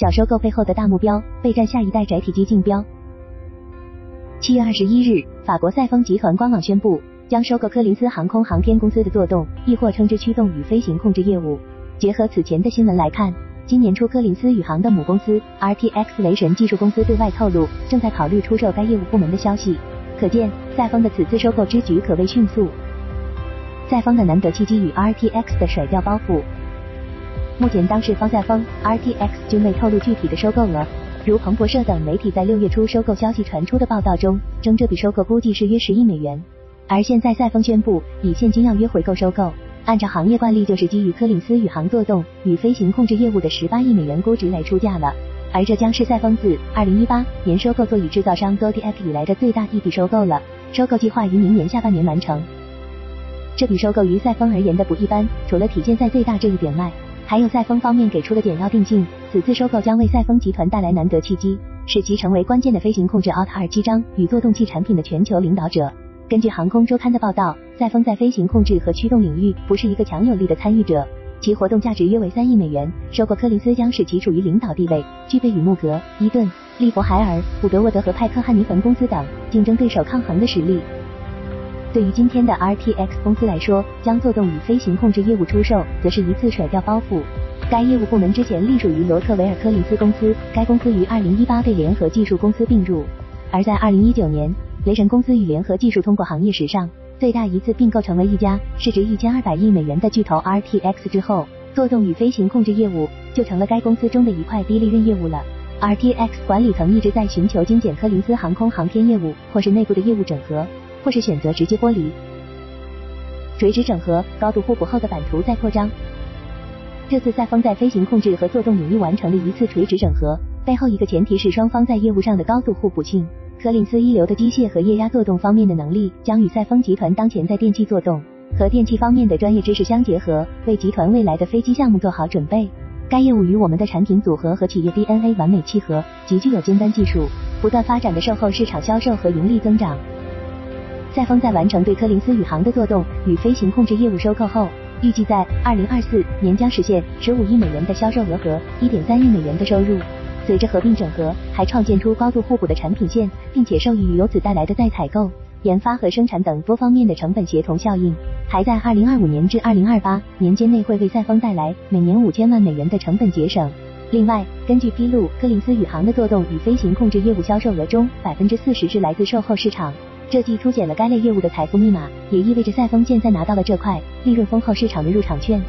小收购背后的大目标，备战下一代载体机竞标。七月二十一日，法国赛峰集团官网宣布将收购科林斯航空航天公司的作动，亦或称之驱动与飞行控制业务。结合此前的新闻来看，今年初科林斯宇航的母公司 RTX 雷神技术公司对外透露，正在考虑出售该业务部门的消息。可见，赛峰的此次收购之举可谓迅速。赛峰的难得契机与 RTX 的甩掉包袱。目前，当事方赛丰、RTX 均未透露具体的收购额。如彭博社等媒体在六月初收购消息传出的报道中，称这笔收购估计是约十亿美元。而现在赛峰宣布以现金要约回购收购，按照行业惯例，就是基于科林斯宇航作动与飞行控制业务的十八亿美元估值来出价了。而这将是赛峰自二零一八年收购座椅制造商 Zodiac 以来的最大一笔收购了。收购计划于明年下半年完成。这笔收购于赛峰而言的不一般，除了体现在最大这一点外。还有赛峰方面给出的简要定性，此次收购将为赛峰集团带来难得契机，使其成为关键的飞行控制 Alt 二机章与作动器产品的全球领导者。根据航空周刊的报道，赛峰在飞行控制和驱动领域不是一个强有力的参与者，其活动价值约为三亿美元。收购科林斯将使其处于领导地位，具备与穆格、伊顿、利弗海尔、伍德沃德和派克汉尼冯公司等竞争对手抗衡的实力。对于今天的 RTX 公司来说，将做动与飞行控制业务出售，则是一次甩掉包袱。该业务部门之前隶属于罗特维尔科林斯公司，该公司于2018被联合技术公司并入。而在2019年，雷神公司与联合技术通过行业史上最大一次并购，成为一家市值1200亿美元的巨头 RTX 之后，做动与飞行控制业务就成了该公司中的一块低利润业务了。RTX 管理层一直在寻求精简科林斯航空航天业务，或是内部的业务整合。或是选择直接剥离，垂直整合、高度互补后的版图再扩张。这次赛丰在飞行控制和作动领域完成了一次垂直整合，背后一个前提是双方在业务上的高度互补性。科林斯一流的机械和液压作动方面的能力，将与赛丰集团当前在电气作动和电气方面的专业知识相结合，为集团未来的飞机项目做好准备。该业务与我们的产品组合和企业 DNA 完美契合，极具有尖端技术，不断发展的售后市场销售和盈利增长。赛峰在完成对科林斯宇航的作动与飞行控制业务收购后，预计在二零二四年将实现十五亿美元的销售额和一点三亿美元的收入。随着合并整合，还创建出高度互补的产品线，并且受益于由此带来的再采购、研发和生产等多方面的成本协同效应，还在二零二五年至二零二八年间内会为赛峰带来每年五千万美元的成本节省。另外，根据披露，科林斯宇航的作动与飞行控制业务销售额中百分之四十是来自售后市场。这既凸显了该类业务的财富密码，也意味着赛丰现在拿到了这块利润丰厚市场的入场券。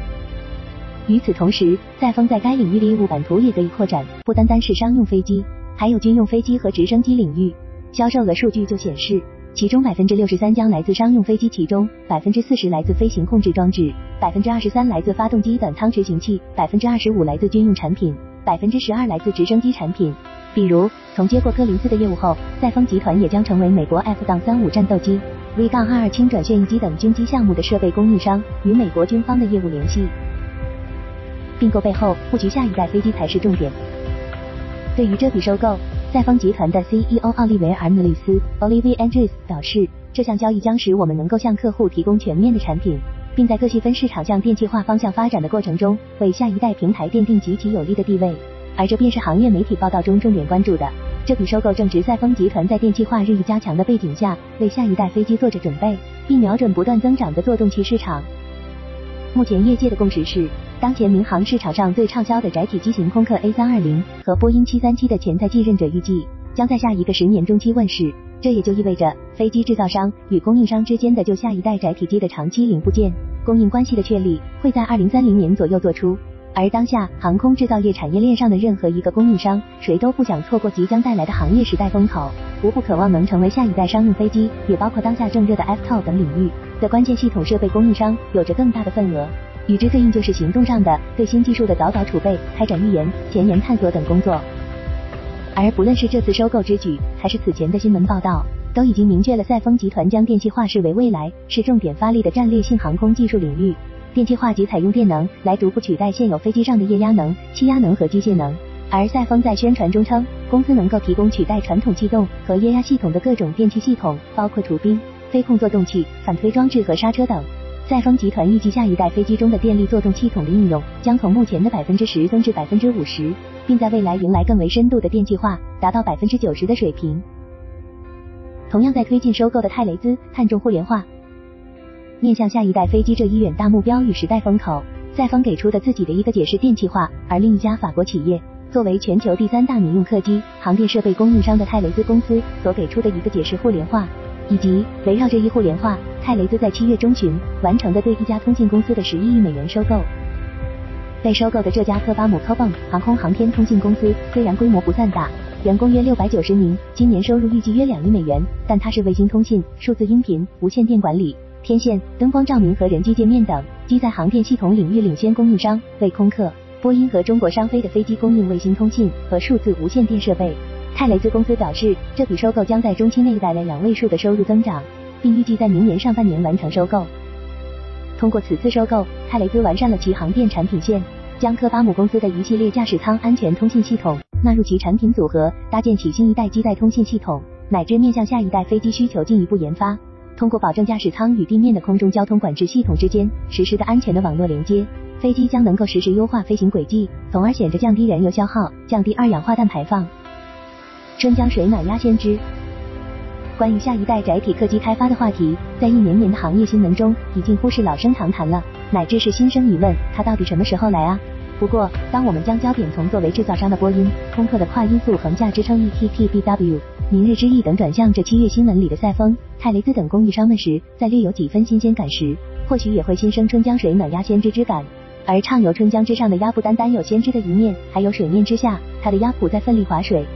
与此同时，赛丰在该领域的业务版图也得以扩展，不单单是商用飞机，还有军用飞机和直升机领域。销售额数据就显示，其中百分之六十三将来自商用飞机，其中百分之四十来自飞行控制装置，百分之二十三来自发动机短舱执行器，百分之二十五来自军用产品，百分之十二来自直升机产品。比如，从接过科林斯的业务后，赛丰集团也将成为美国 F- 杠三五战斗机、V- 杠二二轻转旋翼机等军机项目的设备供应商，与美国军方的业务联系。并购背后布局下一代飞机才是重点。对于这笔收购，赛丰集团的 CEO 奥利维尔·安德里斯 （Olivier Andrews） 表示，这项交易将使我们能够向客户提供全面的产品，并在各细分市场向电气化方向发展的过程中，为下一代平台奠定极其有利的地位。而这便是行业媒体报道中重点关注的。这笔收购正值赛峰集团在电气化日益加强的背景下，为下一代飞机做着准备，并瞄准不断增长的做动器市场。目前业界的共识是，当前民航市场上最畅销的窄体机型空客 A320 和波音737的潜在继任者预计将在下一个十年中期问世。这也就意味着，飞机制造商与供应商之间的就下一代载体机的长期零部件供应关系的确立，会在2030年左右做出。而当下航空制造业产业链上的任何一个供应商，谁都不想错过即将带来的行业时代风口，无不渴望能成为下一代商用飞机，也包括当下正热的 FTO 等领域的关键系统设备供应商，有着更大的份额。与之对应就是行动上的对新技术的早早储备、开展预研、前沿探索等工作。而不论是这次收购之举，还是此前的新闻报道，都已经明确了赛丰集团将电气化视为未来是重点发力的战略性航空技术领域。电气化即采用电能来逐步取代现有飞机上的液压能、气压能和机械能。而赛丰在宣传中称，公司能够提供取代传统气动和液压系统的各种电气系统，包括除冰、飞控作动器、反推装置和刹车等。赛峰集团预计下一代飞机中的电力作动系统的应用将从目前的百分之十增至百分之五十，并在未来迎来更为深度的电气化，达到百分之九十的水平。同样在推进收购的泰雷兹看重互联化，面向下一代飞机这一远大目标与时代风口，赛峰给出的自己的一个解释电气化，而另一家法国企业作为全球第三大民用客机航电设备供应商的泰雷兹公司所给出的一个解释互联化。以及围绕这一互联化，泰雷兹在七月中旬完成的对一家通信公司的十一亿美元收购。被收购的这家科巴姆科泵航空航天通信公司虽然规模不算大，员工约六百九十名，今年收入预计约两亿美元，但它是卫星通信、数字音频、无线电管理、天线、灯光照明和人机界面等机载航电系统领域领先供应商，为空客、波音和中国商飞的飞机供应卫星通信和数字无线电设备。泰雷兹公司表示，这笔收购将在中期内带来两位数的收入增长，并预计在明年上半年完成收购。通过此次收购，泰雷兹完善了其航电产品线，将科巴姆公司的一系列驾驶舱安全通信系统纳入其产品组合，搭建起新一代机载通信系统，乃至面向下一代飞机需求进一步研发。通过保证驾驶舱与地面的空中交通管制系统之间实时的安全的网络连接，飞机将能够实时优化飞行轨迹，从而显著降低燃油消耗，降低二氧化碳排放。春江水暖鸭先知。关于下一代载体客机开发的话题，在一年年的行业新闻中，已经不是老生常谈了，乃至是新生疑问：它到底什么时候来啊？不过，当我们将焦点从作为制造商的波音、空客的跨音速横架支撑 ETTBW、明日之翼等转向这七月新闻里的赛风、泰雷兹等供应商们时，在略有几分新鲜感时，或许也会心生春江水暖鸭先知之感。而畅游春江之上的鸭不单单有先知的一面，还有水面之下，它的鸭蹼在奋力划水，